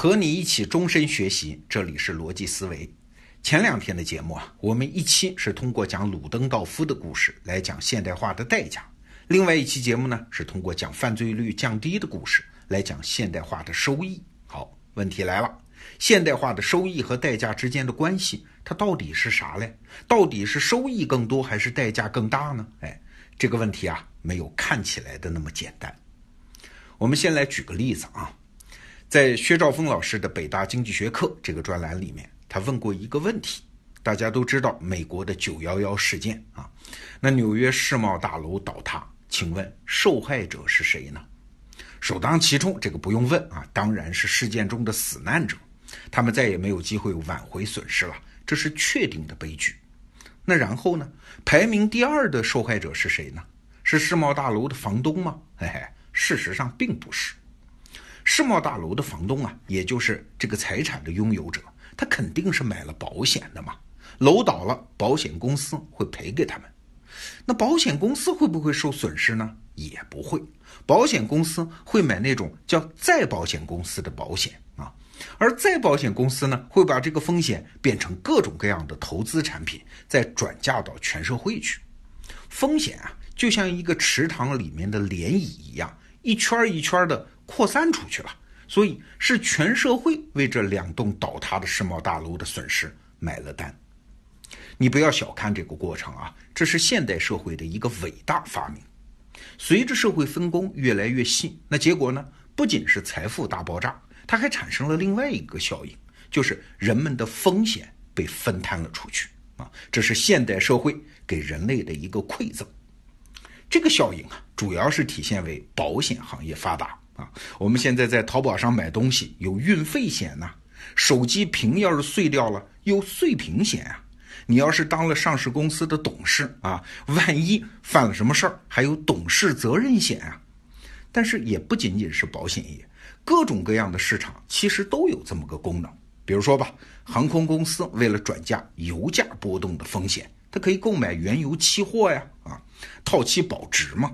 和你一起终身学习，这里是逻辑思维。前两天的节目啊，我们一期是通过讲鲁登道夫的故事来讲现代化的代价，另外一期节目呢是通过讲犯罪率降低的故事来讲现代化的收益。好，问题来了，现代化的收益和代价之间的关系，它到底是啥嘞？到底是收益更多还是代价更大呢？哎，这个问题啊，没有看起来的那么简单。我们先来举个例子啊。在薛兆丰老师的《北大经济学课》这个专栏里面，他问过一个问题。大家都知道美国的九幺幺事件啊，那纽约世贸大楼倒塌，请问受害者是谁呢？首当其冲，这个不用问啊，当然是事件中的死难者，他们再也没有机会挽回损失了，这是确定的悲剧。那然后呢？排名第二的受害者是谁呢？是世贸大楼的房东吗？嘿嘿，事实上并不是。世贸大楼的房东啊，也就是这个财产的拥有者，他肯定是买了保险的嘛。楼倒了，保险公司会赔给他们。那保险公司会不会受损失呢？也不会。保险公司会买那种叫再保险公司的保险啊，而再保险公司呢，会把这个风险变成各种各样的投资产品，再转嫁到全社会去。风险啊，就像一个池塘里面的涟漪一样，一圈一圈的。扩散出去了，所以是全社会为这两栋倒塌的世贸大楼的损失买了单。你不要小看这个过程啊，这是现代社会的一个伟大发明。随着社会分工越来越细，那结果呢，不仅是财富大爆炸，它还产生了另外一个效应，就是人们的风险被分摊了出去啊。这是现代社会给人类的一个馈赠。这个效应啊，主要是体现为保险行业发达。啊，我们现在在淘宝上买东西有运费险呐，手机屏要是碎掉了有碎屏险啊，你要是当了上市公司的董事啊，万一犯了什么事儿还有董事责任险啊。但是也不仅仅是保险业，各种各样的市场其实都有这么个功能。比如说吧，航空公司为了转嫁油价波动的风险，它可以购买原油期货呀，啊，套期保值嘛。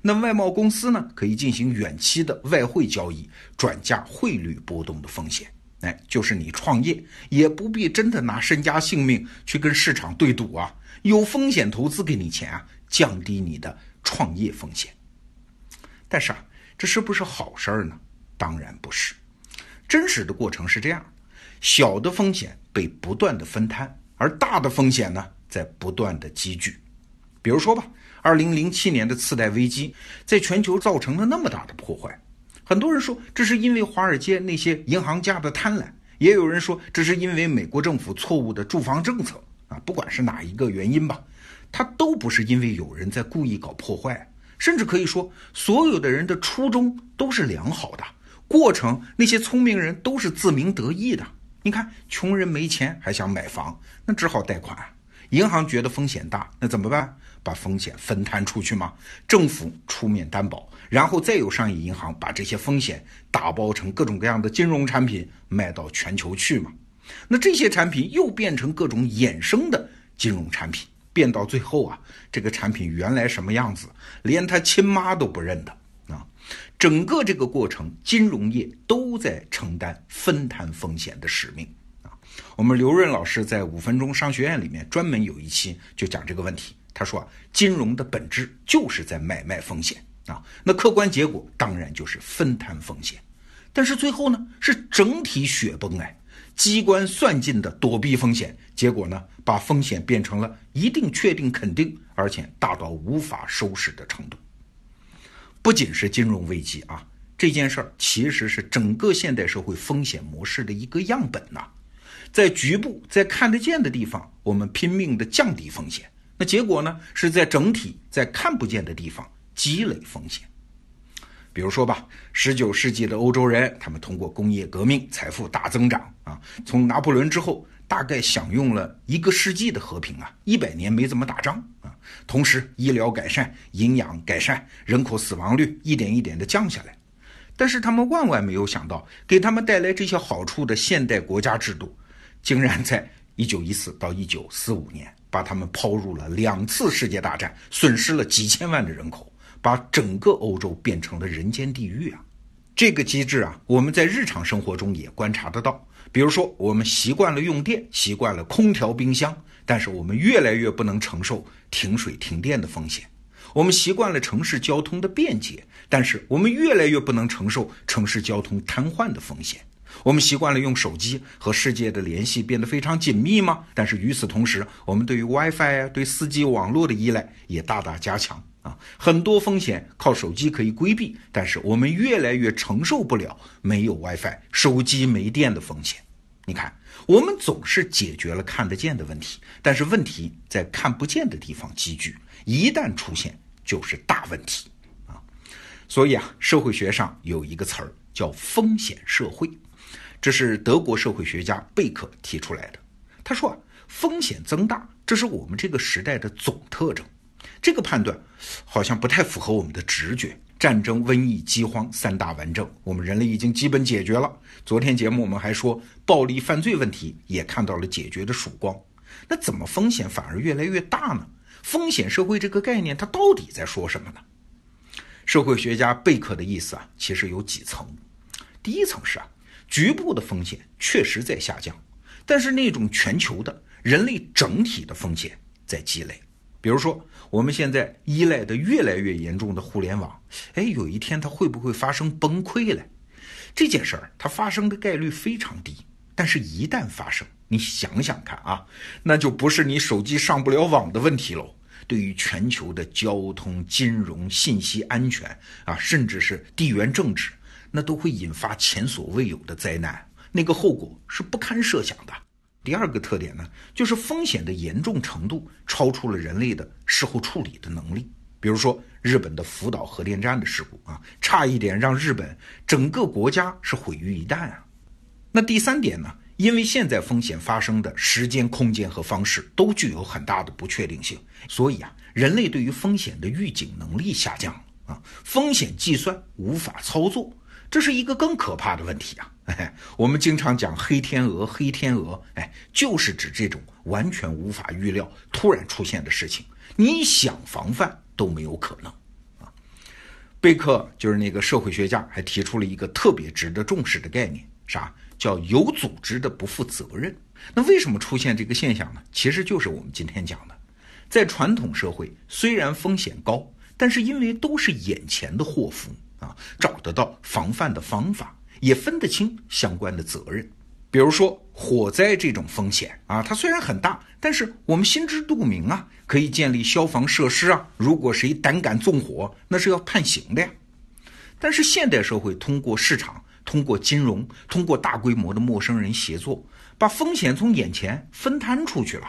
那外贸公司呢，可以进行远期的外汇交易，转嫁汇率波动的风险。哎，就是你创业也不必真的拿身家性命去跟市场对赌啊，有风险投资给你钱啊，降低你的创业风险。但是啊，这是不是好事儿呢？当然不是。真实的过程是这样：小的风险被不断的分摊，而大的风险呢，在不断的积聚。比如说吧。二零零七年的次贷危机在全球造成了那么大的破坏，很多人说这是因为华尔街那些银行家的贪婪，也有人说这是因为美国政府错误的住房政策啊。不管是哪一个原因吧，它都不是因为有人在故意搞破坏，甚至可以说所有的人的初衷都是良好的，过程那些聪明人都是自鸣得意的。你看，穷人没钱还想买房，那只好贷款。银行觉得风险大，那怎么办？把风险分摊出去吗？政府出面担保，然后再有商业银行把这些风险打包成各种各样的金融产品卖到全球去嘛？那这些产品又变成各种衍生的金融产品，变到最后啊，这个产品原来什么样子，连他亲妈都不认得啊！整个这个过程，金融业都在承担分摊风险的使命啊！我们刘润老师在五分钟商学院里面专门有一期就讲这个问题。他说啊：“金融的本质就是在买卖风险啊，那客观结果当然就是分摊风险，但是最后呢是整体雪崩哎，机关算尽的躲避风险，结果呢把风险变成了一定、确定、肯定，而且大到无法收拾的程度。不仅是金融危机啊，这件事儿其实是整个现代社会风险模式的一个样本呐，在局部、在看得见的地方，我们拼命的降低风险。”那结果呢？是在整体在看不见的地方积累风险。比如说吧，十九世纪的欧洲人，他们通过工业革命，财富大增长啊。从拿破仑之后，大概享用了一个世纪的和平啊，一百年没怎么打仗啊。同时，医疗改善，营养改善，人口死亡率一点一点的降下来。但是，他们万万没有想到，给他们带来这些好处的现代国家制度，竟然在一九一四到一九四五年。把他们抛入了两次世界大战，损失了几千万的人口，把整个欧洲变成了人间地狱啊！这个机制啊，我们在日常生活中也观察得到。比如说，我们习惯了用电，习惯了空调、冰箱，但是我们越来越不能承受停水停电的风险；我们习惯了城市交通的便捷，但是我们越来越不能承受城市交通瘫痪的风险；我们习惯了用手机和世界的联系变得非常紧密吗？但是与此同时，我们对于 WiFi 啊、对 4G 网络的依赖也大大加强啊。很多风险靠手机可以规避，但是我们越来越承受不了没有 WiFi、手机没电的风险。你看，我们总是解决了看得见的问题，但是问题在看不见的地方积聚，一旦出现就是大问题啊！所以啊，社会学上有一个词儿叫风险社会，这是德国社会学家贝克提出来的。他说啊，风险增大，这是我们这个时代的总特征。这个判断好像不太符合我们的直觉。战争、瘟疫、饥荒三大顽症，我们人类已经基本解决了。昨天节目我们还说，暴力犯罪问题也看到了解决的曙光。那怎么风险反而越来越大呢？风险社会这个概念，它到底在说什么呢？社会学家贝克的意思啊，其实有几层。第一层是啊，局部的风险确实在下降，但是那种全球的、人类整体的风险在积累。比如说，我们现在依赖的越来越严重的互联网，哎，有一天它会不会发生崩溃嘞？这件事儿它发生的概率非常低，但是，一旦发生，你想想看啊，那就不是你手机上不了网的问题喽。对于全球的交通、金融、信息安全啊，甚至是地缘政治，那都会引发前所未有的灾难，那个后果是不堪设想的。第二个特点呢，就是风险的严重程度超出了人类的事后处理的能力。比如说日本的福岛核电站的事故啊，差一点让日本整个国家是毁于一旦啊。那第三点呢，因为现在风险发生的时间、空间和方式都具有很大的不确定性，所以啊，人类对于风险的预警能力下降啊，风险计算无法操作。这是一个更可怕的问题啊！我们经常讲黑天鹅，黑天鹅，哎，就是指这种完全无法预料、突然出现的事情，你想防范都没有可能啊。贝克就是那个社会学家，还提出了一个特别值得重视的概念，啥叫有组织的不负责任？那为什么出现这个现象呢？其实就是我们今天讲的，在传统社会，虽然风险高，但是因为都是眼前的祸福。啊，找得到防范的方法，也分得清相关的责任。比如说火灾这种风险啊，它虽然很大，但是我们心知肚明啊，可以建立消防设施啊。如果谁胆敢纵火，那是要判刑的呀。但是现代社会通过市场、通过金融、通过大规模的陌生人协作，把风险从眼前分摊出去了，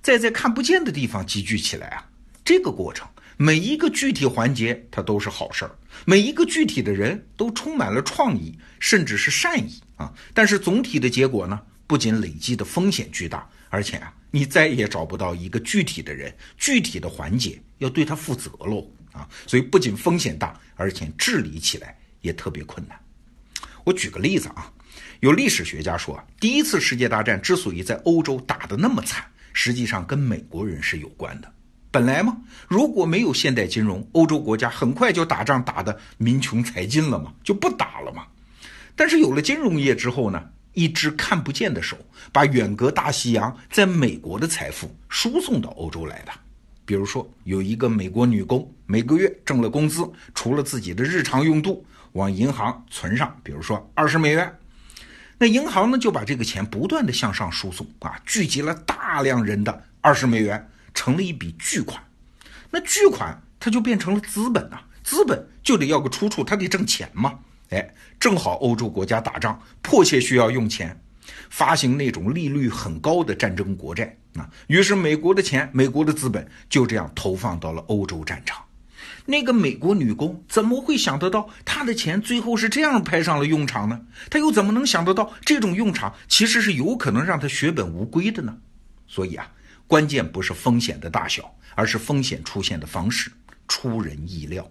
再在看不见的地方积聚起来啊。这个过程。每一个具体环节，它都是好事儿；每一个具体的人都充满了创意，甚至是善意啊。但是总体的结果呢，不仅累积的风险巨大，而且啊，你再也找不到一个具体的人、具体的环节要对他负责喽啊。所以不仅风险大，而且治理起来也特别困难。我举个例子啊，有历史学家说啊，第一次世界大战之所以在欧洲打得那么惨，实际上跟美国人是有关的。本来嘛，如果没有现代金融，欧洲国家很快就打仗打得民穷财尽了嘛，就不打了嘛。但是有了金融业之后呢，一只看不见的手把远隔大西洋在美国的财富输送到欧洲来的。比如说，有一个美国女工，每个月挣了工资，除了自己的日常用度，往银行存上，比如说二十美元，那银行呢就把这个钱不断的向上输送啊，聚集了大量人的二十美元。成了一笔巨款，那巨款它就变成了资本啊，资本就得要个出处，它得挣钱嘛。哎，正好欧洲国家打仗，迫切需要用钱，发行那种利率很高的战争国债啊。于是美国的钱，美国的资本就这样投放到了欧洲战场。那个美国女工怎么会想得到，她的钱最后是这样派上了用场呢？她又怎么能想得到，这种用场其实是有可能让她血本无归的呢？所以啊。关键不是风险的大小，而是风险出现的方式出人意料。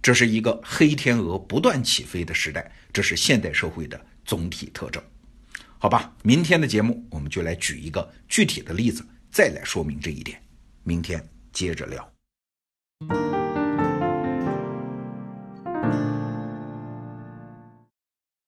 这是一个黑天鹅不断起飞的时代，这是现代社会的总体特征。好吧，明天的节目我们就来举一个具体的例子，再来说明这一点。明天接着聊。